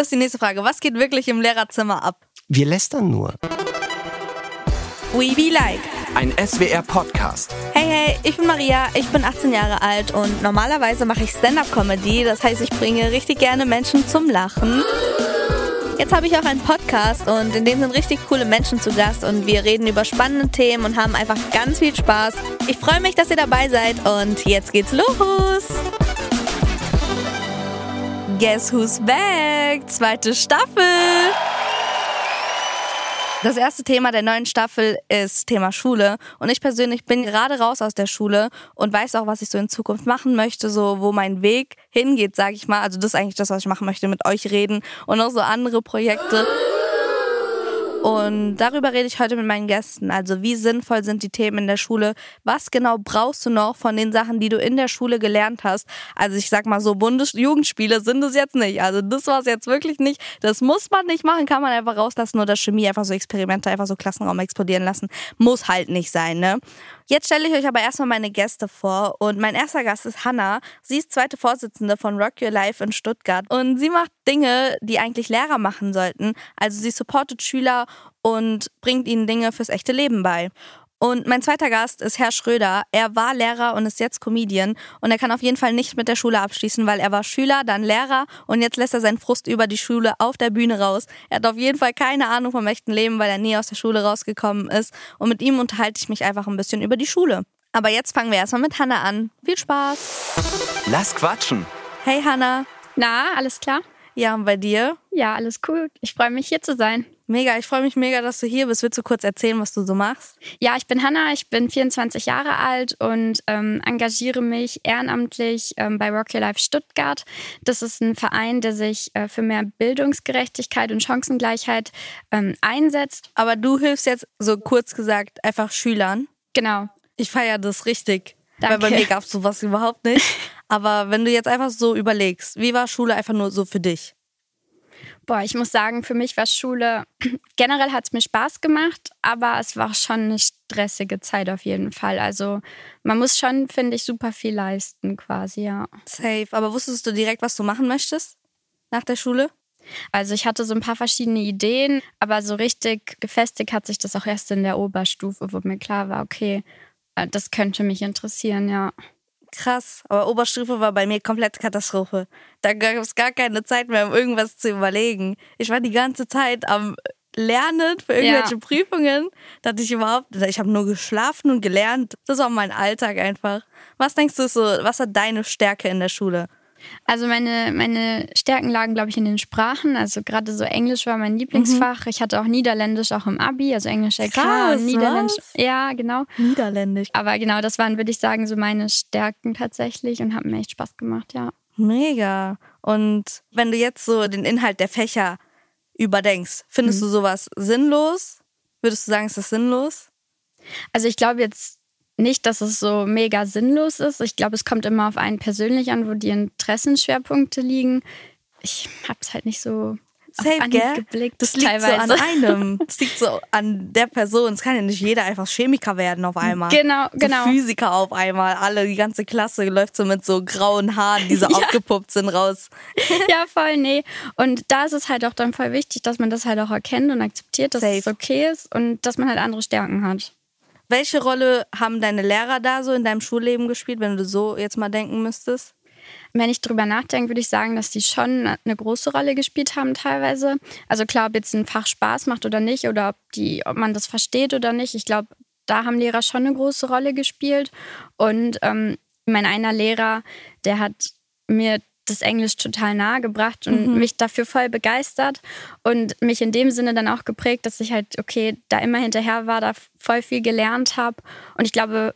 Das ist die nächste Frage. Was geht wirklich im Lehrerzimmer ab? Wir lästern nur. We be like. Ein SWR-Podcast. Hey, hey, ich bin Maria, ich bin 18 Jahre alt und normalerweise mache ich Stand-up-Comedy. Das heißt, ich bringe richtig gerne Menschen zum Lachen. Jetzt habe ich auch einen Podcast und in dem sind richtig coole Menschen zu Gast und wir reden über spannende Themen und haben einfach ganz viel Spaß. Ich freue mich, dass ihr dabei seid und jetzt geht's los. Guess Who's Back? Zweite Staffel. Das erste Thema der neuen Staffel ist Thema Schule. Und ich persönlich bin gerade raus aus der Schule und weiß auch, was ich so in Zukunft machen möchte, so wo mein Weg hingeht, sage ich mal. Also das ist eigentlich das, was ich machen möchte, mit euch reden und auch so andere Projekte. Und darüber rede ich heute mit meinen Gästen. Also wie sinnvoll sind die Themen in der Schule? Was genau brauchst du noch von den Sachen, die du in der Schule gelernt hast? Also ich sag mal so, Bundesjugendspiele sind es jetzt nicht. Also das war es jetzt wirklich nicht. Das muss man nicht machen, kann man einfach rauslassen oder Chemie einfach so Experimente, einfach so Klassenraum explodieren lassen. Muss halt nicht sein, ne? Jetzt stelle ich euch aber erstmal meine Gäste vor und mein erster Gast ist Hanna. Sie ist zweite Vorsitzende von Rock Your Life in Stuttgart und sie macht Dinge, die eigentlich Lehrer machen sollten. Also sie supportet Schüler und bringt ihnen Dinge fürs echte Leben bei. Und mein zweiter Gast ist Herr Schröder. Er war Lehrer und ist jetzt Comedian. Und er kann auf jeden Fall nicht mit der Schule abschließen, weil er war Schüler, dann Lehrer und jetzt lässt er seinen Frust über die Schule auf der Bühne raus. Er hat auf jeden Fall keine Ahnung vom echten Leben, weil er nie aus der Schule rausgekommen ist. Und mit ihm unterhalte ich mich einfach ein bisschen über die Schule. Aber jetzt fangen wir erstmal mit Hanna an. Viel Spaß. Lass quatschen. Hey Hanna. Na, alles klar? Ja, und bei dir? Ja, alles cool. Ich freue mich hier zu sein. Mega, ich freue mich mega, dass du hier bist. Willst du kurz erzählen, was du so machst? Ja, ich bin Hanna, ich bin 24 Jahre alt und ähm, engagiere mich ehrenamtlich ähm, bei Rock Your Life Stuttgart. Das ist ein Verein, der sich äh, für mehr Bildungsgerechtigkeit und Chancengleichheit ähm, einsetzt. Aber du hilfst jetzt, so kurz gesagt, einfach Schülern. Genau. Ich feiere das richtig. Danke. Weil bei mir gab es sowas überhaupt nicht. Aber wenn du jetzt einfach so überlegst, wie war Schule einfach nur so für dich? Boah, ich muss sagen, für mich war Schule, generell hat es mir Spaß gemacht, aber es war schon eine stressige Zeit auf jeden Fall. Also man muss schon, finde ich, super viel leisten quasi, ja. Safe. Aber wusstest du direkt, was du machen möchtest nach der Schule? Also ich hatte so ein paar verschiedene Ideen, aber so richtig gefestigt hat sich das auch erst in der Oberstufe, wo mir klar war, okay, äh, das könnte mich interessieren, ja krass. Aber Oberstufe war bei mir komplett Katastrophe. Da gab es gar keine Zeit mehr, um irgendwas zu überlegen. Ich war die ganze Zeit am Lernen für irgendwelche ja. Prüfungen. Da hatte ich überhaupt, ich habe nur geschlafen und gelernt. Das war mein Alltag einfach. Was denkst du so, was war deine Stärke in der Schule? Also meine, meine Stärken lagen, glaube ich, in den Sprachen. Also gerade so Englisch war mein Lieblingsfach. Mhm. Ich hatte auch Niederländisch auch im Abi, also Englisch LK und Niederländisch. Was? Ja, genau. Niederländisch. Aber genau, das waren, würde ich sagen, so meine Stärken tatsächlich und haben mir echt Spaß gemacht, ja. Mega. Und wenn du jetzt so den Inhalt der Fächer überdenkst, findest mhm. du sowas sinnlos? Würdest du sagen, ist das sinnlos? Also ich glaube jetzt nicht, dass es so mega sinnlos ist. Ich glaube, es kommt immer auf einen persönlich an, wo die Interessenschwerpunkte liegen. Ich habe es halt nicht so Safe, gell? Das liegt teilweise. so an einem. Das liegt so an der Person. Es kann ja nicht jeder einfach Chemiker werden auf einmal. Genau, so genau. Physiker auf einmal. Alle, die ganze Klasse läuft so mit so grauen Haaren, die so ja. aufgepuppt sind, raus. ja, voll, nee. Und da ist es halt auch dann voll wichtig, dass man das halt auch erkennt und akzeptiert, dass Safe. es okay ist und dass man halt andere Stärken hat. Welche Rolle haben deine Lehrer da so in deinem Schulleben gespielt, wenn du so jetzt mal denken müsstest? Wenn ich drüber nachdenke, würde ich sagen, dass die schon eine große Rolle gespielt haben teilweise. Also klar, ob jetzt ein Fach Spaß macht oder nicht oder ob, die, ob man das versteht oder nicht. Ich glaube, da haben Lehrer schon eine große Rolle gespielt. Und ähm, mein einer Lehrer, der hat mir das Englisch total nahe gebracht und mhm. mich dafür voll begeistert und mich in dem Sinne dann auch geprägt, dass ich halt, okay, da immer hinterher war, da voll viel gelernt habe. Und ich glaube,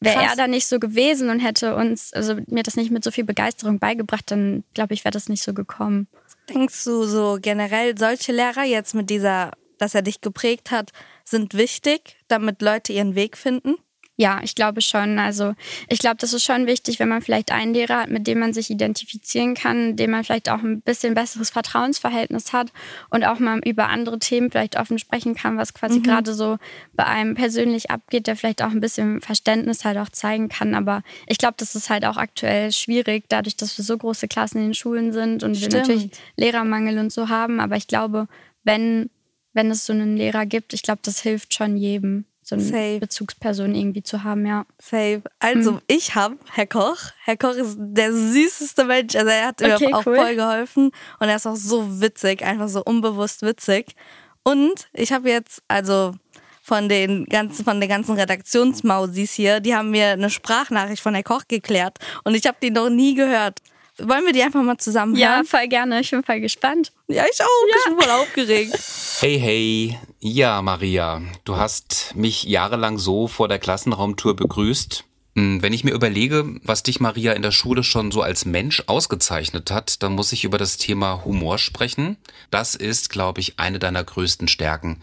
wäre er da nicht so gewesen und hätte uns, also mir das nicht mit so viel Begeisterung beigebracht, dann glaube ich, wäre das nicht so gekommen. Denkst du so generell, solche Lehrer jetzt mit dieser, dass er dich geprägt hat, sind wichtig, damit Leute ihren Weg finden? Ja, ich glaube schon. Also ich glaube, das ist schon wichtig, wenn man vielleicht einen Lehrer hat, mit dem man sich identifizieren kann, dem man vielleicht auch ein bisschen besseres Vertrauensverhältnis hat und auch mal über andere Themen vielleicht offen sprechen kann, was quasi mhm. gerade so bei einem persönlich abgeht, der vielleicht auch ein bisschen Verständnis halt auch zeigen kann. Aber ich glaube, das ist halt auch aktuell schwierig, dadurch, dass wir so große Klassen in den Schulen sind und Stimmt. wir natürlich Lehrermangel und so haben. Aber ich glaube, wenn, wenn es so einen Lehrer gibt, ich glaube, das hilft schon jedem so eine Safe. Bezugsperson irgendwie zu haben, ja. Safe. Also mhm. ich habe Herr Koch. Herr Koch ist der süßeste Mensch. Also er hat okay, mir auch cool. voll geholfen und er ist auch so witzig, einfach so unbewusst witzig. Und ich habe jetzt, also von den ganzen, von den ganzen Redaktionsmausis hier, die haben mir eine Sprachnachricht von Herr Koch geklärt und ich habe die noch nie gehört. Wollen wir die einfach mal zusammen hören? Ja, voll gerne. Ich bin voll gespannt. Ja, ich auch. Ja. Ich bin voll aufgeregt. Hey, hey. Ja, Maria, du hast mich jahrelang so vor der Klassenraumtour begrüßt. Hm, wenn ich mir überlege, was dich Maria in der Schule schon so als Mensch ausgezeichnet hat, dann muss ich über das Thema Humor sprechen. Das ist, glaube ich, eine deiner größten Stärken.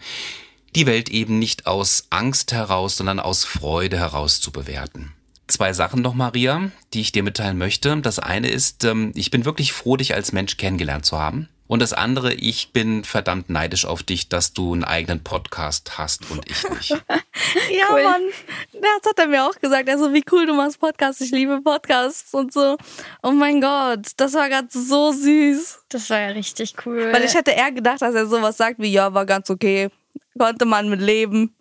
Die Welt eben nicht aus Angst heraus, sondern aus Freude heraus zu bewerten zwei Sachen noch, Maria, die ich dir mitteilen möchte. Das eine ist, ähm, ich bin wirklich froh, dich als Mensch kennengelernt zu haben. Und das andere, ich bin verdammt neidisch auf dich, dass du einen eigenen Podcast hast und ich nicht. ja, cool. Mann. Das hat er mir auch gesagt. Also, wie cool du machst Podcasts. Ich liebe Podcasts und so. Oh mein Gott, das war gerade so süß. Das war ja richtig cool. Weil ich hätte eher gedacht, dass er sowas sagt wie, ja, war ganz okay. Konnte man mit leben.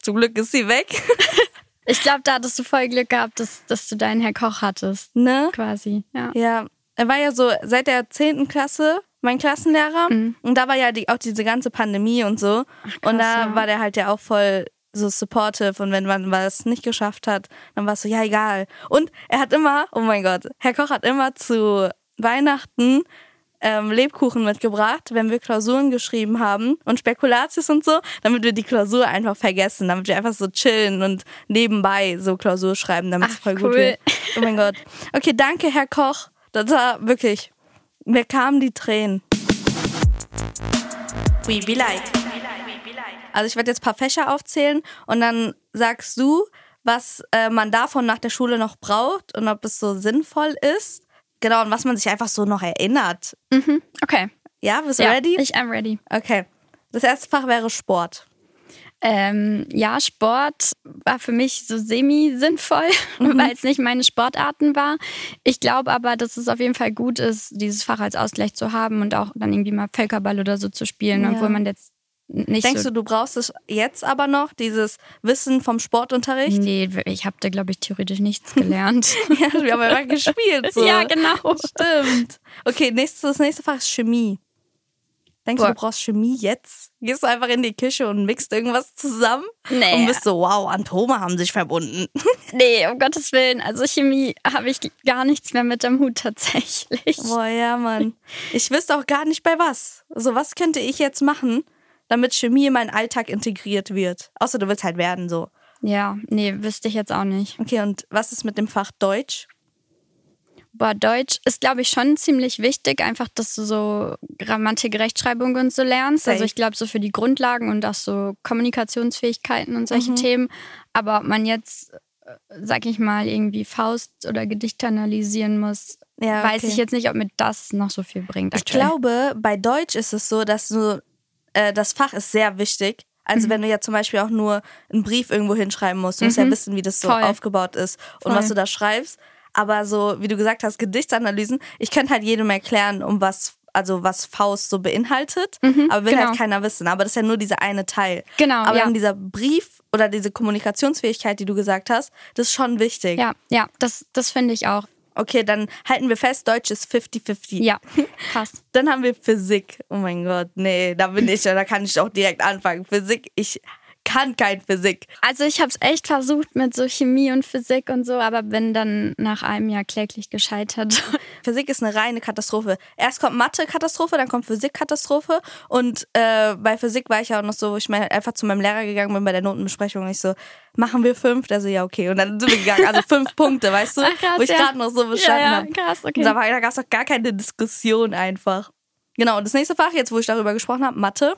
Zum Glück ist sie weg. Ich glaube, da hattest du voll Glück gehabt, dass, dass du deinen Herr Koch hattest. Ne? Quasi, ja. Ja, er war ja so seit der 10. Klasse mein Klassenlehrer. Mhm. Und da war ja die, auch diese ganze Pandemie und so. Ach, krass, und da ja. war der halt ja auch voll so supportive und wenn man was nicht geschafft hat, dann war es so, ja, egal. Und er hat immer, oh mein Gott, Herr Koch hat immer zu Weihnachten ähm, Lebkuchen mitgebracht, wenn wir Klausuren geschrieben haben und Spekulatius und so, damit wir die Klausur einfach vergessen, damit wir einfach so chillen und nebenbei so Klausur schreiben, damit es voll cool. gut wird. Oh mein Gott. Okay, danke, Herr Koch. Das war wirklich, mir kamen die Tränen. We be like. Also ich werde jetzt ein paar Fächer aufzählen und dann sagst du, was äh, man davon nach der Schule noch braucht und ob es so sinnvoll ist. Genau, und was man sich einfach so noch erinnert. Mhm. Okay. Ja, bist du ja, ready? Ich am ready. Okay. Das erste Fach wäre Sport. Ähm, ja, Sport war für mich so semi-sinnvoll, mhm. weil es nicht meine Sportarten war. Ich glaube aber, dass es auf jeden Fall gut ist, dieses Fach als Ausgleich zu haben und auch dann irgendwie mal Völkerball oder so zu spielen, ja. obwohl man jetzt nicht Denkst so du, du brauchst es jetzt aber noch, dieses Wissen vom Sportunterricht? Nee, ich habe da, glaube ich, theoretisch nichts gelernt. ja, wir haben ja gespielt. So. Ja, genau. Stimmt. Okay, nächstes, das nächste Fach ist Chemie. Denkst Boah. du, du brauchst Chemie jetzt? Gehst du einfach in die Küche und mixt irgendwas zusammen? Nee. Und bist so, wow, Atome haben sich verbunden. nee, um Gottes Willen. Also Chemie habe ich gar nichts mehr mit dem Hut tatsächlich. Boah, ja, Mann. Ich wüsste auch gar nicht bei was. Also was könnte ich jetzt machen, damit Chemie in meinen Alltag integriert wird. Außer du willst halt werden so. Ja, nee, wüsste ich jetzt auch nicht. Okay, und was ist mit dem Fach Deutsch? Boah, Deutsch ist, glaube ich, schon ziemlich wichtig, einfach, dass du so Grammatik, Rechtschreibung und so lernst. Also ich glaube, so für die Grundlagen und auch so Kommunikationsfähigkeiten und solche mhm. Themen. Aber ob man jetzt, äh, sag ich mal, irgendwie Faust oder Gedichte analysieren muss, ja, okay. weiß ich jetzt nicht, ob mir das noch so viel bringt. Aktuell. Ich glaube, bei Deutsch ist es so, dass du äh, das Fach ist sehr wichtig. Also mhm. wenn du ja zum Beispiel auch nur einen Brief irgendwo hinschreiben musst, du musst ja mhm. wissen, wie das so Voll. aufgebaut ist und Voll. was du da schreibst. Aber so, wie du gesagt hast, Gedichtsanalysen, ich könnte halt jedem erklären, um was, also was Faust so beinhaltet, mhm, aber will halt genau. halt keiner wissen. Aber das ist ja nur dieser eine Teil. Genau. Aber ja. dieser Brief oder diese Kommunikationsfähigkeit, die du gesagt hast, das ist schon wichtig. Ja, ja, das, das finde ich auch. Okay, dann halten wir fest, Deutsch ist 50-50. Ja, passt. Dann haben wir Physik. Oh mein Gott, nee, da bin ich, da kann ich auch direkt anfangen. Physik, ich kann kein Physik. Also ich habe es echt versucht mit so Chemie und Physik und so, aber bin dann nach einem Jahr kläglich gescheitert. Physik ist eine reine Katastrophe. Erst kommt Mathe-Katastrophe, dann kommt Physik-Katastrophe und äh, bei Physik war ich ja auch noch so, wo ich mal einfach zu meinem Lehrer gegangen bin bei der Notenbesprechung und ich so, machen wir fünf? Der so, ja okay. Und dann sind wir gegangen, also fünf Punkte, weißt du? Ach, krass, wo ich ja. gerade noch so bestanden ja, ja, krass, okay. habe. Da, da gab es doch gar keine Diskussion einfach. Genau, und das nächste Fach, jetzt wo ich darüber gesprochen habe, Mathe.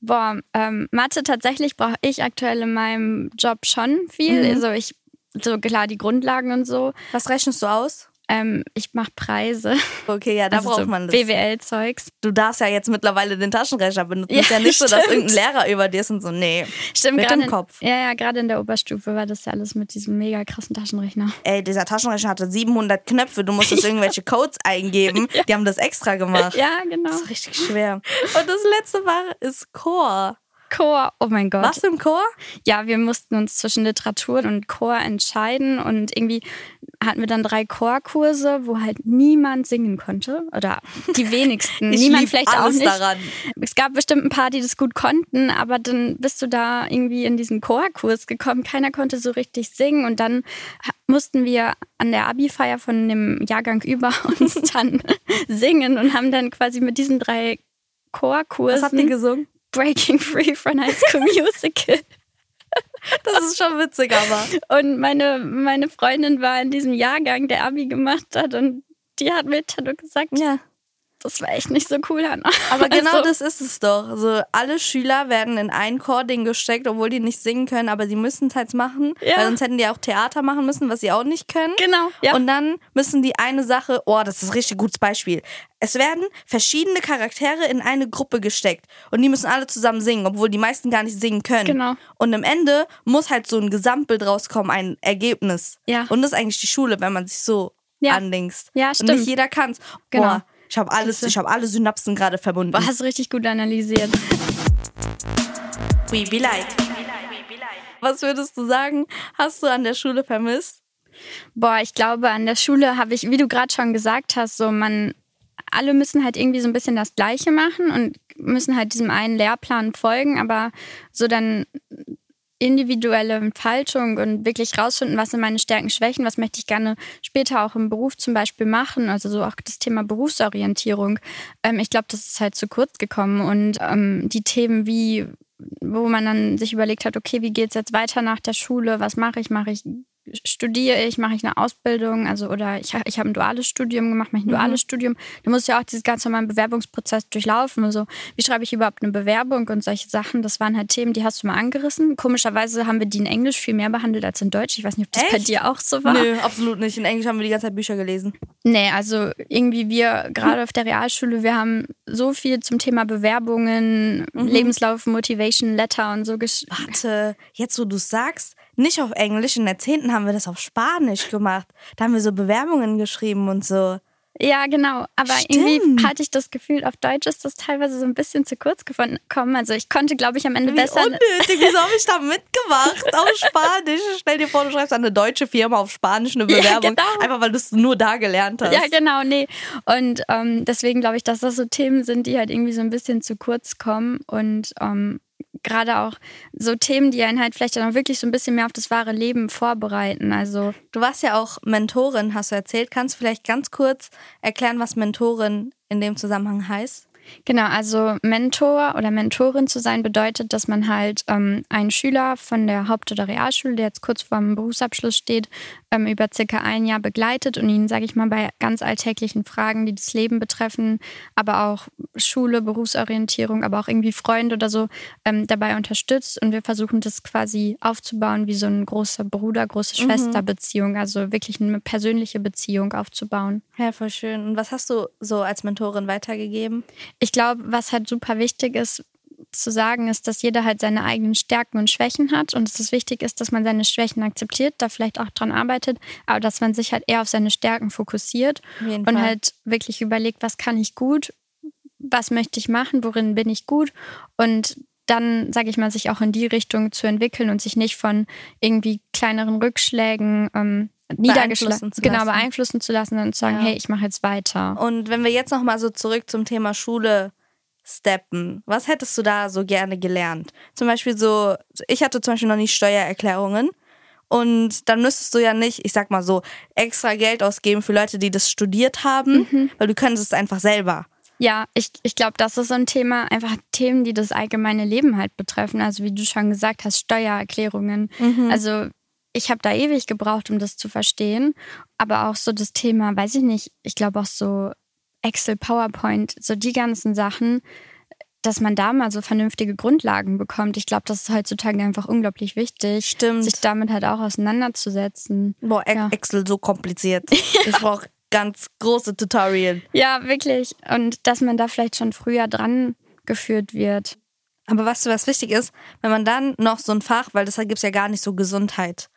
Boah, ähm, Mathe tatsächlich brauche ich aktuell in meinem Job schon viel. Mhm. Also ich, so klar, die Grundlagen und so. Was rechnest du aus? Ähm, ich mache Preise. Okay, ja, da also braucht so man das. BWL-Zeugs. Du darfst ja jetzt mittlerweile den Taschenrechner benutzen. Ja, ist ja nicht so, dass stimmt. irgendein Lehrer über dir ist und so, nee. Stimmt, Mit gerade dem in- Kopf. Ja, ja, gerade in der Oberstufe war das ja alles mit diesem mega krassen Taschenrechner. Ey, dieser Taschenrechner hatte 700 Knöpfe, du musstest irgendwelche Codes eingeben. Die haben das extra gemacht. Ja, genau. Das ist richtig schwer. Und das letzte war ist Chor. Chor, oh mein Gott. Warst du im Chor? Ja, wir mussten uns zwischen Literatur und Chor entscheiden und irgendwie hatten wir dann drei Chorkurse, wo halt niemand singen konnte oder die wenigsten. Niemand vielleicht auch nicht. daran. Es gab bestimmt ein paar, die das gut konnten, aber dann bist du da irgendwie in diesen Chorkurs gekommen. Keiner konnte so richtig singen und dann mussten wir an der Abi-Feier von dem Jahrgang über uns dann singen und haben dann quasi mit diesen drei Was habt ihr Chorkursen gesungen? Breaking Free von High School Musical. Das ist schon witzig, aber. Und meine, meine Freundin war in diesem Jahrgang, der Abi gemacht hat und die hat mir dann gesagt, Ja. Das war echt nicht so cool, Hannah. Aber genau Also, das ist es doch. Also alle Schüler werden in ein Chording gesteckt, obwohl die nicht singen können, aber sie müssen es halt machen, Ja. weil sonst hätten die auch Theater machen müssen, was sie auch nicht können. Genau, ja. Und dann müssen die eine Sache, oh, das ist ein richtig gutes Beispiel. Es werden verschiedene Charaktere in eine Gruppe gesteckt und die müssen alle zusammen singen, obwohl die meisten gar nicht singen können. Genau. Und am Ende muss halt so ein Gesamtbild rauskommen, ein Ergebnis. Ja. Und das ist eigentlich die Schule, wenn man sich so Ja. andingst. Ja, Und stimmt. nicht jeder kann's. Genau. Boah, ich habe alles, ich habe alle Synapsen gerade verbunden. Boah, hast du richtig gut analysiert. We be like. Was würdest du sagen, hast du an der Schule vermisst? Boah, ich glaube, an der Schule habe ich, wie du gerade schon gesagt hast, so man, alle müssen halt irgendwie so ein bisschen das Gleiche machen und müssen halt diesem einen Lehrplan folgen, aber so dann individuelle Entfaltung und wirklich rausfinden, was sind meine Stärken, Schwächen, was möchte ich gerne später auch im Beruf zum Beispiel machen, also so auch das Thema Berufsorientierung. Ähm, ich glaube, das ist halt zu kurz gekommen und ähm, die Themen wie wo man dann sich überlegt hat, okay, wie geht's jetzt weiter nach der Schule? Was mache ich? Mache ich studiere ich, mache ich eine Ausbildung, also oder ich, ich habe ein duales Studium gemacht, mache ich ein duales Studium. Da muss ich ja auch dieses ganz normalen Bewerbungsprozess durchlaufen. Also wie schreibe ich überhaupt eine Bewerbung und solche Sachen. Das waren halt Themen, die hast du mal angerissen. Komischerweise haben wir die in Englisch viel mehr behandelt als in Deutsch. Ich weiß nicht, ob das bei Echt? dir auch so war. Nö, absolut nicht. In Englisch haben wir die ganze Zeit Bücher gelesen. Nee, also irgendwie wir, gerade auf der Realschule, wir haben so viel zum Thema Bewerbungen, Lebenslauf, Motivation Letter und so gesch Warte, jetzt wo du sagst, nicht auf Englisch, in der 10. haben wir das auf Spanisch gemacht. Da haben wir so Bewerbungen geschrieben und so. Ja, genau. Aber Stimmt. irgendwie hatte ich das Gefühl, auf Deutsch ist das teilweise so ein bisschen zu kurz gekommen. Also ich konnte, glaube ich, am Ende Wie besser. unnötig, wieso habe ich da mitgemacht? Auf Spanisch. Stell dir vor, du schreibst an eine deutsche Firma auf Spanisch eine Ja, Bewerbung. genau. Einfach weil du es nur da gelernt hast. Ja, genau, nee. Und ähm, deswegen glaube ich, dass das so Themen sind, die halt irgendwie so ein bisschen zu kurz kommen. Und ähm, gerade auch so Themen, die einen halt vielleicht dann auch wirklich so ein bisschen mehr auf das wahre Leben vorbereiten. Also Du warst ja auch Mentorin, hast du erzählt. Kannst du vielleicht ganz kurz erklären, was Mentorin in dem Zusammenhang heißt? Genau, also Mentor oder Mentorin zu sein bedeutet, dass man halt ähm, einen Schüler von der Haupt- oder Realschule, der jetzt kurz vorm Berufsabschluss steht, ähm, über circa ein Jahr begleitet und ihn, sage ich mal, bei ganz alltäglichen Fragen, die das Leben betreffen, aber auch Schule, Berufsorientierung, aber auch irgendwie Freunde oder so ähm, dabei unterstützt. Und wir versuchen das quasi aufzubauen wie so ein großer Bruder, große Schwesterbeziehung, also wirklich eine persönliche Beziehung aufzubauen. Ja, voll schön. Und was hast du so als Mentorin weitergegeben? Ich glaube, was halt super wichtig ist zu sagen, ist, dass jeder halt seine eigenen Stärken und Schwächen hat und dass es wichtig ist, dass man seine Schwächen akzeptiert, da vielleicht auch dran arbeitet, aber dass man sich halt eher auf seine Stärken fokussiert und Fall. halt wirklich überlegt, was kann ich gut, was möchte ich machen, worin bin ich gut und dann, sage ich mal, sich auch in die Richtung zu entwickeln und sich nicht von irgendwie kleineren Rückschlägen ähm, niedergeschlagen, Beeinflussen zu genau beeinflussen zu lassen und zu sagen, Ja. hey, ich mache jetzt weiter. Und wenn wir jetzt noch mal so zurück zum Thema Schule steppen, was hättest du da so gerne gelernt? Zum Beispiel so, ich hatte zum Beispiel noch nie Steuererklärungen. Und dann müsstest du ja nicht, ich sag mal so, extra Geld ausgeben für Leute, die das studiert haben, weil du könntest es einfach selber. Ja, ich, ich glaube, das ist so ein Thema, einfach Themen, die das allgemeine Leben halt betreffen. Also wie du schon gesagt hast, Steuererklärungen. Also ich habe da ewig gebraucht, um das zu verstehen. Aber auch so das Thema, weiß ich nicht, ich glaube auch so Excel, PowerPoint, so die ganzen Sachen. dass man da mal so vernünftige Grundlagen bekommt. Ich glaube, das ist heutzutage einfach unglaublich wichtig, Stimmt. sich damit halt auch auseinanderzusetzen. Boah, E- Ja. Excel so kompliziert. Ich brauche ganz große Tutorial. Ja, wirklich. Und dass man da vielleicht schon früher dran geführt wird. Aber weißt du, was wichtig ist? Wenn man dann noch so ein Fach, weil das gibt's ja gar nicht so Gesundheit.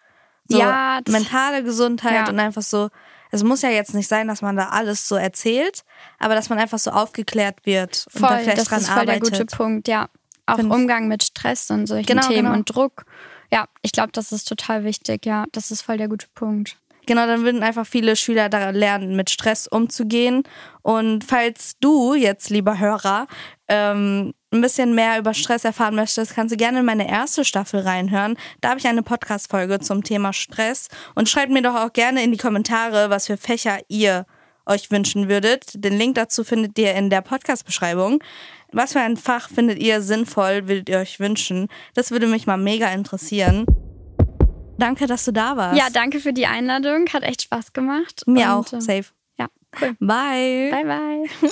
So Ja, mentale Gesundheit Ja. und einfach so, es muss ja jetzt nicht sein, dass man da alles so erzählt, aber dass man einfach so aufgeklärt wird und da Voll, vielleicht das dran ist voll arbeitet. der gute Punkt, ja. Auch Find. Umgang mit Stress und solchen Genau, Themen genau. und Druck. Ja, ich glaube, das ist total wichtig, ja. Das ist voll der gute Punkt. Genau, dann würden einfach viele Schüler da lernen, mit Stress umzugehen. Und falls du jetzt, lieber Hörer, ähm, ein bisschen mehr über Stress erfahren möchtest, kannst du gerne in meine erste Staffel reinhören. Da habe ich eine Podcast-Folge zum Thema Stress. Und schreibt mir doch auch gerne in die Kommentare, was für Fächer ihr euch wünschen würdet. Den Link dazu findet ihr in der Podcast-Beschreibung. Was für ein Fach findet ihr sinnvoll, würdet ihr euch wünschen? Das würde mich mal mega interessieren. Danke, dass du da warst. Ja, danke für die Einladung. Hat echt Spaß gemacht. Mir Und, auch. äh, Safe. Ja, cool. Bye. Bye, bye.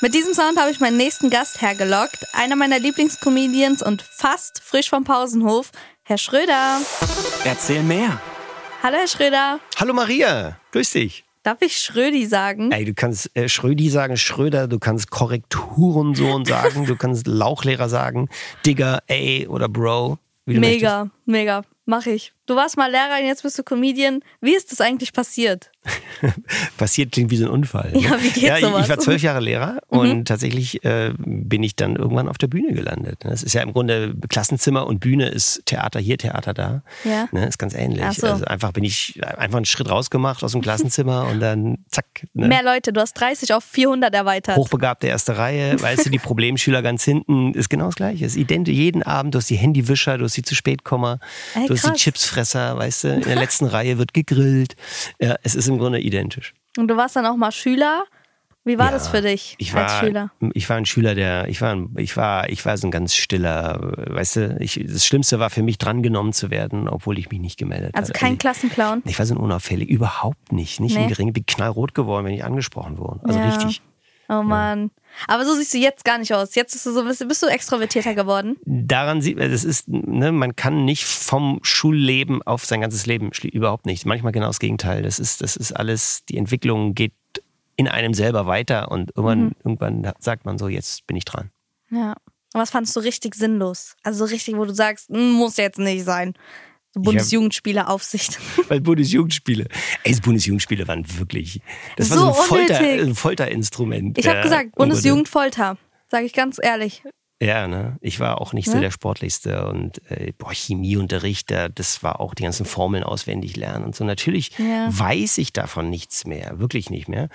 Mit diesem Sound habe ich meinen nächsten Gast hergelockt. Einer meiner Lieblingscomedians und fast frisch vom Pausenhof, Herr Schröder. Erzähl mehr. Hallo, Herr Schröder. Hallo Maria, grüß dich. Darf ich Schrödi sagen? Ey, du kannst äh, Schrödi sagen, Schröder, du kannst Korrekturensohn sagen, du kannst Lauchlehrer sagen, Digger, ey oder Bro. Wie du Mega, mega. Mach ich. Du warst mal Lehrer und jetzt bist du Comedian. Wie ist das eigentlich passiert? Passiert klingt wie so ein Unfall. ne? Ja, wie geht ja, ich, sowas? Mhm. ich war zwölf Jahre Lehrer und tatsächlich äh, bin ich dann irgendwann auf der Bühne gelandet. Das ist ja im Grunde Klassenzimmer und Bühne ist Theater hier, Theater da. Ja. Ne, ist ganz ähnlich. So. Also einfach bin ich einfach einen Schritt rausgemacht aus dem Klassenzimmer und dann zack. Ne? Mehr Leute, du hast 30 auf 400 erweitert. Hochbegabte erste Reihe, weißt du, die Problemschüler ganz hinten, ist genau das Gleiche. Ist identisch jeden Abend, du hast die Handywischer, du hast die zu spät Ey, du hast die. Chipsfresser, weißt du, in der letzten Reihe wird gegrillt. Ja, es ist im Grunde identisch. Und du warst dann auch mal Schüler. Wie war Ja, das für dich ich als war, Schüler? Ich war ein Schüler, der, ich war, ein- ich war, ich war so ein ganz stiller, weißt du, ich, das Schlimmste war für mich, drangenommen zu werden, obwohl ich mich nicht gemeldet Also hatte. kein ich, Klassenclown? ich war so ein unauffällig, überhaupt nicht, nicht Nee. im Geringen, bin knallrot geworden, wenn ich angesprochen wurde. Also Ja. richtig. Oh Mann. Aber so siehst du jetzt gar nicht aus. Jetzt bist du so, bist, bist du extrovertierter geworden. daran sieht man, das ist, ne, man kann nicht vom Schulleben auf sein ganzes Leben überhaupt nicht. Manchmal genau das Gegenteil. Das ist, das ist alles, die Entwicklung geht in einem selber weiter und irgendwann, Mhm. irgendwann sagt man so, jetzt bin ich dran. Ja. Und was fandest du richtig sinnlos? Also so richtig, wo du sagst, "Hm, muss jetzt nicht sein. So Bundesjugendspieleraufsicht. Weil Bundesjugendspiele, ey, Bundesjugendspiele waren wirklich, das war So so ein, Folter, ein Folterinstrument. Ich habe Ja, gesagt. Bundesjugendfolter. Sage ich ganz ehrlich. Ja, ne? Ich war auch nicht so Ne? der Sportlichste und äh, boah, Chemieunterricht, da- das war auch die ganzen Formeln auswendig lernen und so. Natürlich Ja. weiß ich davon nichts mehr, wirklich nicht mehr.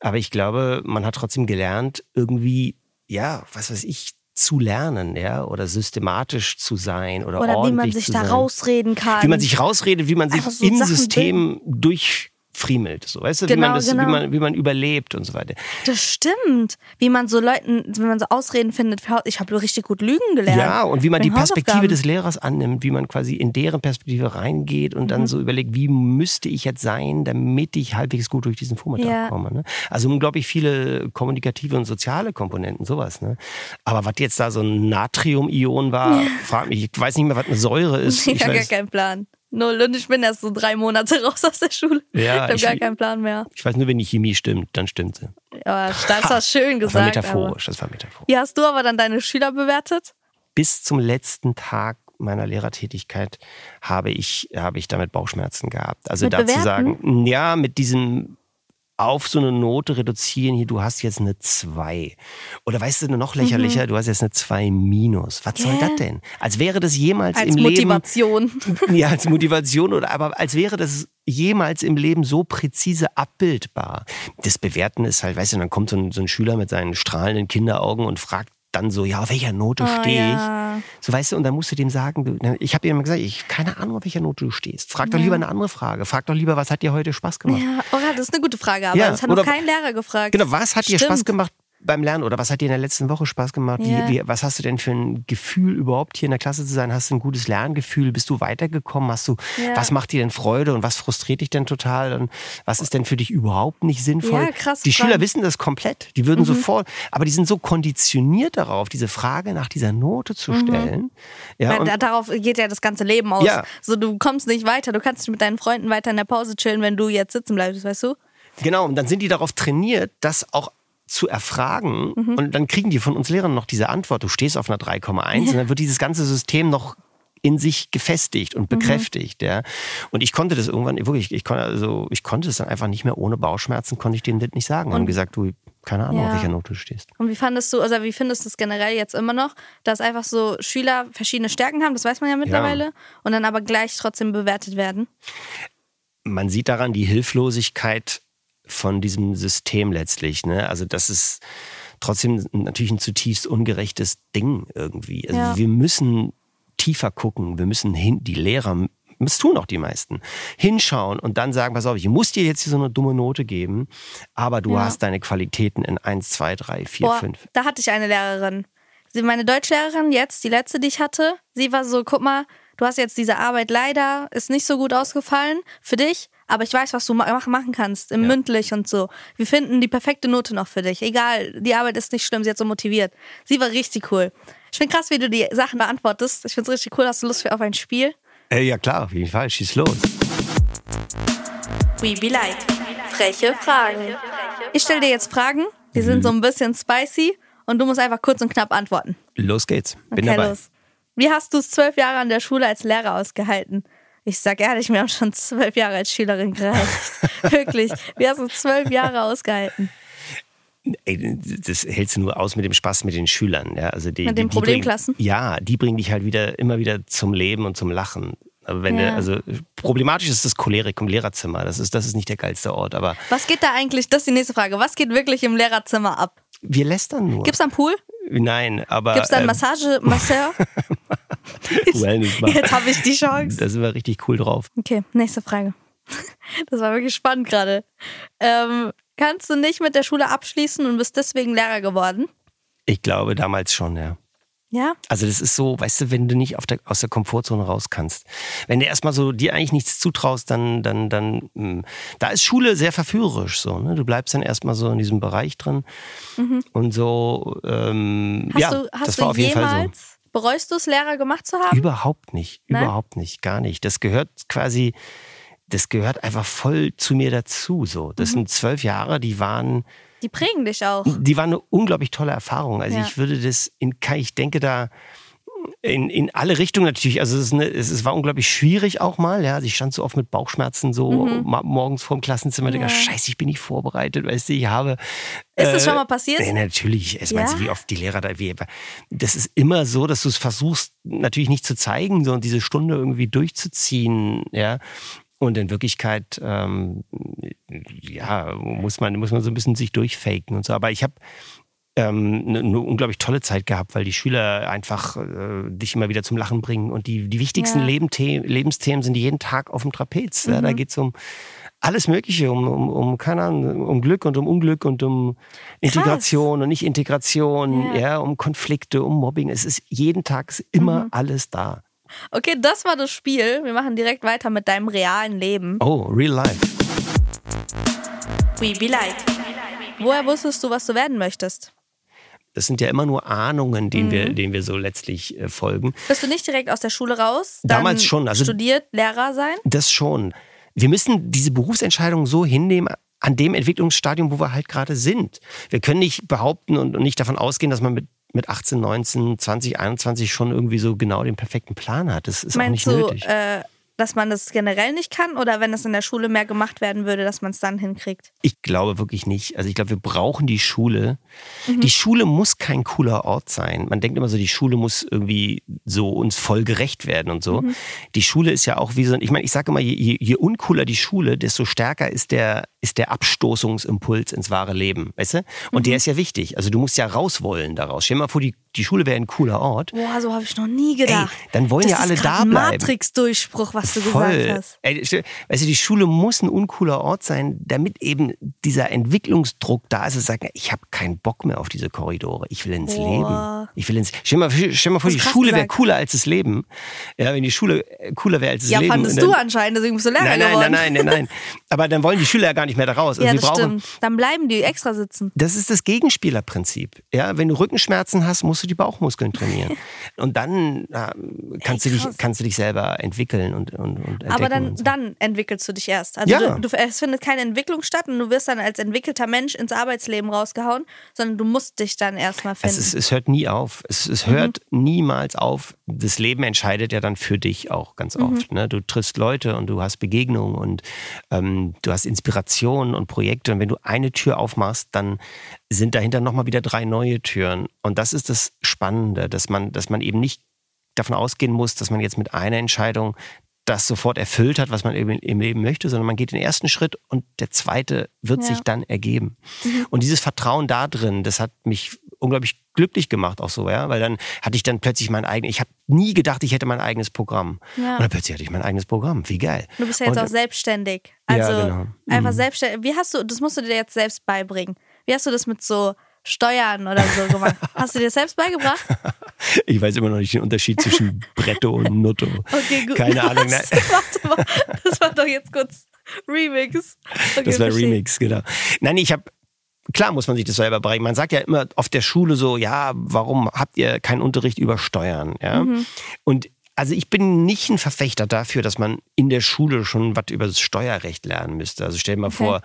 Aber ich glaube, man hat trotzdem gelernt, irgendwie, ja, was weiß ich, zu lernen, ja, oder systematisch zu sein oder, Oder wie ordentlich man sich zu da sein. rausreden kann. Wie man sich rausredet, wie man sich so im Sachen System durchfriemelt, so, weißt du, wie, Genau, man das, genau. wie, man, wie man überlebt und so weiter. Das stimmt. Wie man so Leuten, wenn man so Ausreden findet, ich habe richtig gut Lügen gelernt. Ja, und wie man die Perspektive des Lehrers annimmt, wie man quasi in deren Perspektive reingeht und Mhm. dann so überlegt, wie müsste ich jetzt sein, damit ich halbwegs gut durch diesen Vormittag Ja. komme. Ne? Also unglaublich viele kommunikative und soziale Komponenten, sowas. Ne? Aber was jetzt da so ein Natrium-Ion war, frag mich, ich weiß nicht mehr, was eine Säure ist. Ich habe gar keinen Plan. Null. Und ich bin erst so drei Monate raus aus der Schule. Ja, ich habe gar keinen Plan mehr. ich weiß nur, wenn die Chemie stimmt, dann stimmt sie. Aber das war schön Das war gesagt. metaphorisch, das war metaphorisch. Wie hast du aber dann deine Schüler bewertet? bis zum letzten Tag meiner Lehrertätigkeit habe ich, habe ich damit Bauchschmerzen gehabt. Also Mit dazu Bewerten? sagen, ja, mit diesem auf so eine Note reduzieren, hier, du hast jetzt eine 2. Oder weißt du, noch lächerlicher, du hast jetzt eine 2 minus. Was soll Mhm. Ja. das denn? Als wäre das jemals Als im Motivation. Leben. Ja, als Motivation oder aber als wäre das jemals im Leben so präzise abbildbar. Das Bewerten ist halt, weißt du, dann kommt so ein, so ein Schüler mit seinen strahlenden Kinderaugen und fragt dann so, ja, auf welcher Note Oh, stehe ich? ja. So weißt du, und dann musst du dem sagen, du, ich habe ihm immer gesagt, ich keine Ahnung, auf welcher Note du stehst. Frag doch lieber eine andere Frage. Frag doch lieber, was hat dir heute Spaß gemacht? Ja, oh, das ist eine gute Frage, aber Ja, das hat noch oder- kein Lehrer gefragt. Genau, was hat dir Stimmt. Spaß gemacht beim Lernen oder was hat dir in der letzten Woche Spaß gemacht? Ja. Wie, wie, was hast du denn für ein Gefühl überhaupt hier in der Klasse zu sein? Hast du ein gutes Lerngefühl? Bist du weitergekommen? Hast du, Ja. was macht dir denn Freude und was frustriert dich denn total? Und was ist denn für dich überhaupt nicht sinnvoll? Ja, krass, Die Schüler wissen das komplett. Die würden sofort, aber die sind so konditioniert darauf, diese Frage nach dieser Note zu stellen. Ja, Weil darauf geht ja das ganze Leben aus. Ja. So, du kommst nicht weiter. Du kannst nicht mit deinen Freunden weiter in der Pause chillen, wenn du jetzt sitzen bleibst, weißt du? Genau, und dann sind die darauf trainiert, das auch zu erfragen. Mhm. Und dann kriegen die von uns Lehrern noch diese Antwort, du stehst auf einer 3,1 und dann wird dieses ganze System noch in sich gefestigt Mhm. und bekräftigt, ja. Und ich konnte das irgendwann, wirklich, ich konnte, also, ich konnte das dann einfach nicht mehr ohne Bauchschmerzen, konnte ich denen das nicht sagen. Und gesagt, du, keine Ahnung, Ja. auf welcher Note du stehst. Und wie fandest du, also wie findest du es generell jetzt immer noch, dass einfach so Schüler verschiedene Stärken haben, das weiß man ja mittlerweile, und dann aber gleich trotzdem bewertet werden? man sieht daran die Hilflosigkeit von diesem System letztlich. Ne? Also das ist trotzdem natürlich ein zutiefst ungerechtes Ding irgendwie. Also Ja. wir müssen tiefer gucken, wir müssen hin, die Lehrer, das tun auch die meisten, hinschauen und dann sagen, pass auf, ich muss dir jetzt hier so eine dumme Note geben, aber du Ja. hast deine Qualitäten in 1, 2, 3, 4, Boah, 5. da hatte ich eine Lehrerin. Sie, meine Deutschlehrerin jetzt, die letzte, die ich hatte, sie war so, guck mal, du hast jetzt diese Arbeit leider, ist nicht so gut ausgefallen für dich, aber ich weiß, was du ma- machen kannst, im mündlich und so. Wir finden die perfekte Note noch für dich. Egal, die Arbeit ist nicht schlimm, sie hat so motiviert. Sie war richtig cool. Ich finde krass, wie du die Sachen beantwortest. Ich finde es richtig cool. Hast du Lust für auf ein Spiel? Äh, ja klar, auf jeden Fall, schieß los. We be like. Freche Fragen. Ich stelle dir jetzt Fragen, die sind so ein bisschen spicy und du musst einfach kurz und knapp antworten. Los geht's, bin okay, dabei. los. Wie hast du es zwölf Jahre an der Schule als Lehrer ausgehalten? Ich sag ehrlich, mir haben schon zwölf Jahre als Schülerin gereicht. Wirklich. Wie hast du zwölf Jahre ausgehalten? Ey, das hältst du nur aus mit dem Spaß mit den Schülern. Ja? Also die, Mit den die, die Problemklassen? Bringen, ja, die bringen dich halt wieder immer wieder zum Leben und zum Lachen. Aber wenn Ja. du, also problematisch ist das Cholerik im Lehrerzimmer. Das ist, das ist nicht der geilste Ort. Aber Was geht da eigentlich? Das ist die nächste Frage. Was geht wirklich im Lehrerzimmer ab? wir lästern nur. Gibt's einen Pool? Nein, aber Gibt's da einen ähm, Massage, Masseur? Wellness-Bar. Jetzt habe ich die Chance. da sind wir richtig cool drauf. Okay, nächste Frage. Das war wirklich spannend gerade. Ähm, kannst du nicht mit der Schule abschließen und bist deswegen Lehrer geworden? Ich glaube damals schon, ja. Ja? Also das ist so, weißt du, wenn du nicht der, aus der Komfortzone raus kannst. Wenn du erstmal so dir eigentlich nichts zutraust, dann, dann, dann, mh, da ist Schule sehr verführerisch so. Ne? Du bleibst dann erstmal so in diesem Bereich drin. Und so, ähm, Mhm. Hast ja, du, hast das du war auf jeden Fall so. jemals, bereust du es, Lehrer gemacht zu haben? Überhaupt nicht, Nein? überhaupt nicht, gar nicht. Das gehört quasi, das gehört einfach voll zu mir dazu. So, Mhm. das sind zwölf Jahre, die waren, Die prägen dich auch. die waren eine unglaublich tolle Erfahrung. Also Ja. ich würde das in, ich denke da in, in alle Richtungen natürlich. Also es, ist eine, es, es war unglaublich schwierig auch mal. Ja, Also ich stand so oft mit Bauchschmerzen so ma- morgens vorm Klassenzimmer. Mhm. Ja. Denke, Scheiße, ich bin nicht vorbereitet. Weißt du, ich habe Ist das äh, schon mal passiert? Nee, natürlich. Es Ja? meinst du, wie oft die Lehrer da, wie, das ist immer so, dass du es versuchst, natürlich nicht zu zeigen, sondern diese Stunde irgendwie durchzuziehen, ja. Und in Wirklichkeit, ähm, ja, muss man, muss man so ein bisschen sich durchfaken und so. Aber ich habe ähm, eine, eine unglaublich tolle Zeit gehabt, weil die Schüler einfach äh, dich immer wieder zum Lachen bringen. Und die, die wichtigsten Ja. Lebenthe Lebensthemen sind jeden Tag auf dem Trapez. Ja, Mhm. da geht es um alles Mögliche, um, um, um, keine Ahnung, um Glück und um Unglück und um Integration und Nicht-Integration, Ja. ja. um Konflikte, um Mobbing. Es ist jeden Tag ist immer Mhm. alles da. Okay, das war das Spiel. Wir machen direkt weiter mit deinem realen Leben. Oh, real life. We be like. Woher wusstest du, was du werden möchtest? Das sind ja immer nur Ahnungen, denen, Mhm. wir, denen wir so letztlich äh, folgen. Bist du nicht direkt aus der Schule raus? Damals schon, also- studiert, Lehrer sein? Das schon. Wir müssen diese Berufsentscheidung so hinnehmen an dem Entwicklungsstadium, wo wir halt gerade sind. Wir können nicht behaupten und nicht davon ausgehen, dass man mit, mit 18, 19, 20, 21 schon irgendwie so genau den perfekten Plan hat. Das ist auch Meinst nicht du, nötig. äh, dass man das generell nicht kann oder wenn es in der Schule mehr gemacht werden würde, dass man es dann hinkriegt? Ich glaube wirklich nicht. Also ich glaube, wir brauchen die Schule. Mhm. Die Schule muss kein cooler Ort sein. Man denkt immer so, die Schule muss irgendwie so uns voll gerecht werden und so. Mhm. Die Schule ist ja auch wie so, ich meine, ich sage immer, je, je, je uncooler die Schule, desto stärker ist der, ist der Abstoßungsimpuls ins wahre Leben, weißt du? Und Mhm. der ist ja wichtig. Also du musst ja raus wollen daraus. Stell dir mal vor, die die Schule wäre ein cooler Ort. Boah, so habe ich noch nie gedacht. Ey, dann wollen das ja alle da bleiben. Matrix-Durchbruch, was du Voll. gesagt hast. Ey, weißt du, die Schule muss ein uncooler Ort sein, damit eben dieser Entwicklungsdruck da ist. Es sagt, ich habe keinen Bock mehr auf diese Korridore. Ich will ins Boah. Leben. Ich will ins. Stell mal, stell mal vor, die Schule wäre cooler als das Leben. Ja, wenn die Schule äh, cooler wäre als das Ja, Leben. fandest dann- du anscheinend, deswegen bist du Lehrer Nein, nein, geworden. nein, nein, nein, nein. Aber dann wollen die Schüler ja gar nicht mehr da raus. Also ja, das brauchen, stimmt. Dann bleiben die extra sitzen. das ist das Gegenspielerprinzip. Ja, wenn du Rückenschmerzen hast, musst du die Bauchmuskeln trainieren. und dann äh, kannst, Ey, du dich, kannst du dich selber entwickeln und, und, und. Aber dann, und so. dann entwickelst du dich erst. Also Ja. du, du, es findet keine Entwicklung statt und du wirst dann als entwickelter Mensch ins Arbeitsleben rausgehauen, sondern du musst dich dann erstmal Es, finden. ist, es hört nie auf. Es, es Mhm. hört niemals auf. Das Leben entscheidet ja dann für dich auch ganz Mhm. oft. Ne? Du triffst Leute und du hast Begegnungen und ähm, du hast Inspirationen und Projekte. Und wenn du eine Tür aufmachst, dann sind dahinter nochmal wieder drei neue Türen. Und das ist das Spannende, dass man, dass man eben nicht davon ausgehen muss, dass man jetzt mit einer Entscheidung das sofort erfüllt hat, was man eben im Leben möchte, sondern man geht den ersten Schritt und der zweite wird Ja. Mhm. sich dann ergeben. Und dieses Vertrauen da drin, das hat mich unglaublich glücklich gemacht auch so, ja, weil dann hatte ich dann plötzlich mein eigenes, ich habe nie gedacht, ich hätte mein eigenes Programm. Ja. Und dann plötzlich hatte ich mein eigenes Programm. Wie geil. du bist ja jetzt und, auch selbstständig. Ja, Also genau. einfach Mhm. selbstständig. Wie hast du, das musst du dir jetzt selbst beibringen. Wie hast du das mit so Steuern oder so gemacht? Hast du dir das selbst beigebracht? Ich weiß immer noch nicht den Unterschied zwischen Bretto und Nutto. Okay, gut. Keine Ahnung. ne? Warte mal, das war doch jetzt kurz Remix. Okay, Das war verstehe. Remix, genau. Nein, ich habe Klar muss man sich das selber beibringen. Man sagt ja immer auf der Schule so, ja, warum habt ihr keinen Unterricht über Steuern? Ja? Mhm. Und also ich bin nicht ein Verfechter dafür, dass man in der Schule schon was über das Steuerrecht lernen müsste. Also stell dir mal vor,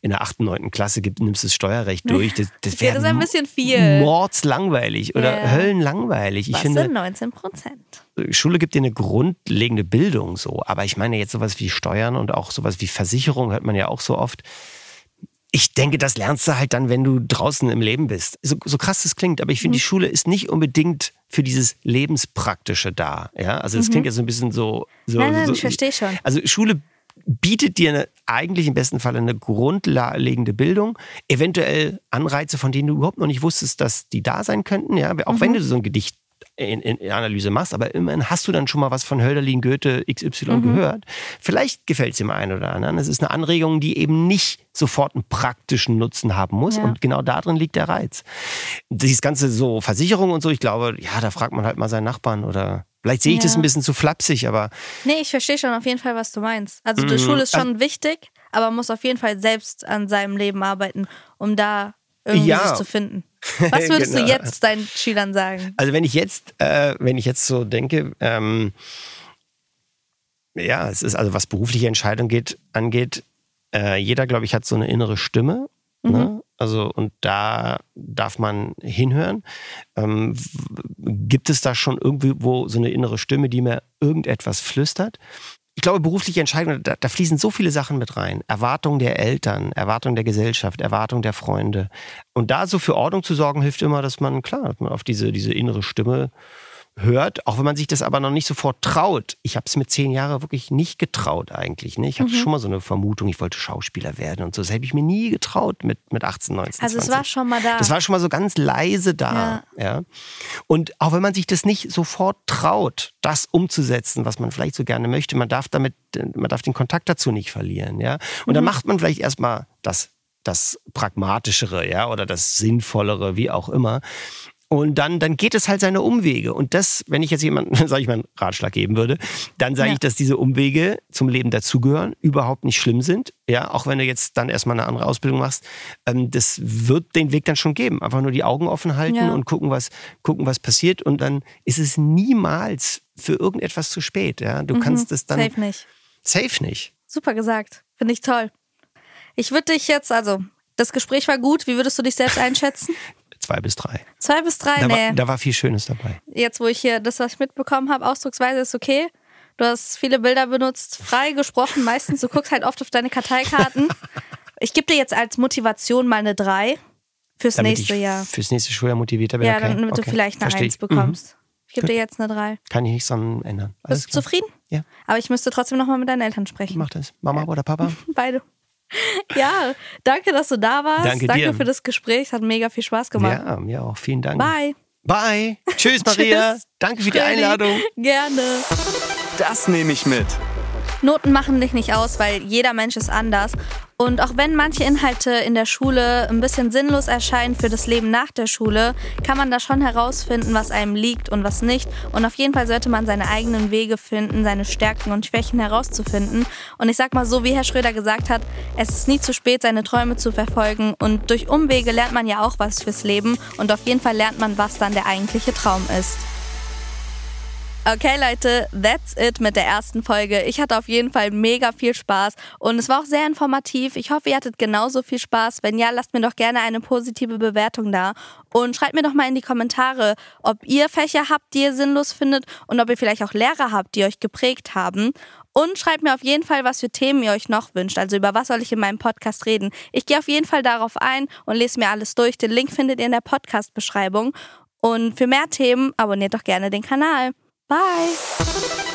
in der 8., 9. Klasse gibt, nimmst du das Steuerrecht durch. Das, das Okay, wäre ein bisschen viel. Mordslangweilig oder Ja. höllenlangweilig. Ich Was finde, sind 19 Prozent? Schule gibt dir eine grundlegende Bildung so, aber ich meine jetzt sowas wie Steuern und auch sowas wie Versicherung hört man ja auch so oft. Ich denke, das lernst du halt dann, wenn du draußen im Leben bist. So, so krass das klingt, aber ich Mhm. finde, die Schule ist nicht unbedingt für dieses Lebenspraktische da. Ja, also das klingt jetzt so ein bisschen so. so Mhm. Nein, nein, so, ich verstehe schon. Also Schule bietet dir eine, eigentlich im besten Fall eine grundlegende Bildung, eventuell Anreize, von denen du überhaupt noch nicht wusstest, dass die da sein könnten. Ja, auch Mhm. wenn du so ein Gedicht in, in, Analyse machst, aber immerhin hast du dann schon mal was von Hölderlin, Goethe, XY Mhm. gehört. Vielleicht gefällt es dem einen oder anderen. Es ist eine Anregung, die eben nicht sofort einen praktischen Nutzen haben muss. Ja. Und genau darin liegt der Reiz. Dieses ganze so Versicherung und so, ich glaube, ja, da fragt man halt mal seinen Nachbarn oder vielleicht sehe ich das Ja. ein bisschen zu flapsig, aber Nee, ich verstehe schon auf jeden Fall, was du meinst. Also Mhm. die Schule ist schon wichtig, aber man muss auf jeden Fall selbst an seinem Leben arbeiten, um da irgendwie Ja. zu finden. Was würdest Genau. du jetzt deinen Schülern sagen? Also wenn ich jetzt, äh, wenn ich jetzt so denke, ähm, ja, es ist also was berufliche Entscheidung geht, angeht, äh, jeder, glaube ich, hat so eine innere Stimme. Ne? Also und da darf man hinhören. Ähm, gibt es da schon irgendwo so eine innere Stimme, die mir irgendetwas flüstert? Ich glaube, berufliche Entscheidungen, da, da fließen so viele Sachen mit rein. Erwartungen der Eltern, Erwartungen der Gesellschaft, Erwartungen der Freunde. Und da so für Ordnung zu sorgen, hilft immer, dass man, klar, dass man auf diese, diese innere Stimme hört, auch wenn man sich das aber noch nicht sofort traut. Ich habe es mit zehn Jahren wirklich nicht getraut eigentlich. Ne? Ich hatte schon mal so eine Vermutung, ich wollte Schauspieler werden und so. Das hätte ich mir nie getraut mit, mit 18, 19, Also es 20. war schon mal da. Das war schon mal so ganz leise da. Ja. Und auch wenn man sich das nicht sofort traut, das umzusetzen, was man vielleicht so gerne möchte, man darf damit, man darf den Kontakt dazu nicht verlieren. Ja. Und dann macht man vielleicht erstmal das, das Pragmatischere, ja, oder das Sinnvollere, wie auch immer. Und dann, dann geht es halt seine Umwege. Und das, wenn ich jetzt jemandem, sage ich mal, einen Ratschlag geben würde, dann sage Ja. ich, dass diese Umwege zum Leben dazugehören, überhaupt nicht schlimm sind. Ja, auch wenn du jetzt dann erstmal eine andere Ausbildung machst, ähm, das wird den Weg dann schon geben. Einfach nur die Augen offen halten Ja. und gucken, was, gucken, was passiert. Und dann ist es niemals für irgendetwas zu spät. Ja, du kannst es dann Mhm. Safe nicht. safe nicht. Super gesagt. Finde ich toll. Ich würde dich jetzt, also, das Gespräch war gut. Wie würdest du dich selbst einschätzen? Zwei bis drei. Zwei bis drei? Da, nee. war, da war viel Schönes dabei. Jetzt, wo ich hier das, was ich mitbekommen habe, ausdrucksweise ist okay. Du hast viele Bilder benutzt, frei gesprochen. Meistens, du guckst halt oft auf deine Karteikarten. Ich gebe dir jetzt als Motivation mal eine drei fürs Damit nächste Jahr. fürs nächste Schuljahr motivierter bin. Ja, okay. damit du okay. vielleicht eine Versteh Eins ich. Mhm. bekommst. Ich gebe dir jetzt eine drei. Kann ich nichts dran ändern. Alles Bist du klar. zufrieden? Ja, Aber ich müsste trotzdem nochmal mit deinen Eltern sprechen. mach das. Mama oder Papa? Beide. Ja, danke, dass du da warst. Danke danke dir. für das Gespräch. Es hat mega viel Spaß gemacht. Ja, mir auch. Vielen Dank. Bye. Bye. Tschüss, Maria. Tschüss. Danke für die. Einladung. Gerne. Das nehme ich mit. Noten machen dich nicht aus, weil jeder Mensch ist anders. Und auch wenn manche Inhalte in der Schule ein bisschen sinnlos erscheinen für das Leben nach der Schule, kann man da schon herausfinden, was einem liegt und was nicht. Und auf jeden Fall sollte man seine eigenen Wege finden, seine Stärken und Schwächen herauszufinden. Und ich sag mal so, wie Herr Schröder gesagt hat, es ist nie zu spät, seine Träume zu verfolgen. Und durch Umwege lernt man ja auch was fürs Leben. Und auf jeden Fall lernt man, was dann der eigentliche Traum ist. Okay, Leute, that's it mit der ersten Folge. Ich hatte auf jeden Fall mega viel Spaß und es war auch sehr informativ. Ich hoffe, ihr hattet genauso viel Spaß. Wenn ja, lasst mir doch gerne eine positive Bewertung da und schreibt mir doch mal in die Kommentare, ob ihr Fächer habt, die ihr sinnlos findet und ob ihr vielleicht auch Lehrer habt, die euch geprägt haben. Und schreibt mir auf jeden Fall, was für Themen ihr euch noch wünscht. Also über was soll ich in meinem Podcast reden. Ich gehe auf jeden Fall darauf ein und lese mir alles durch. Den Link findet ihr in der Podcast-Beschreibung. Und für mehr Themen abonniert doch gerne den Kanal. Bye!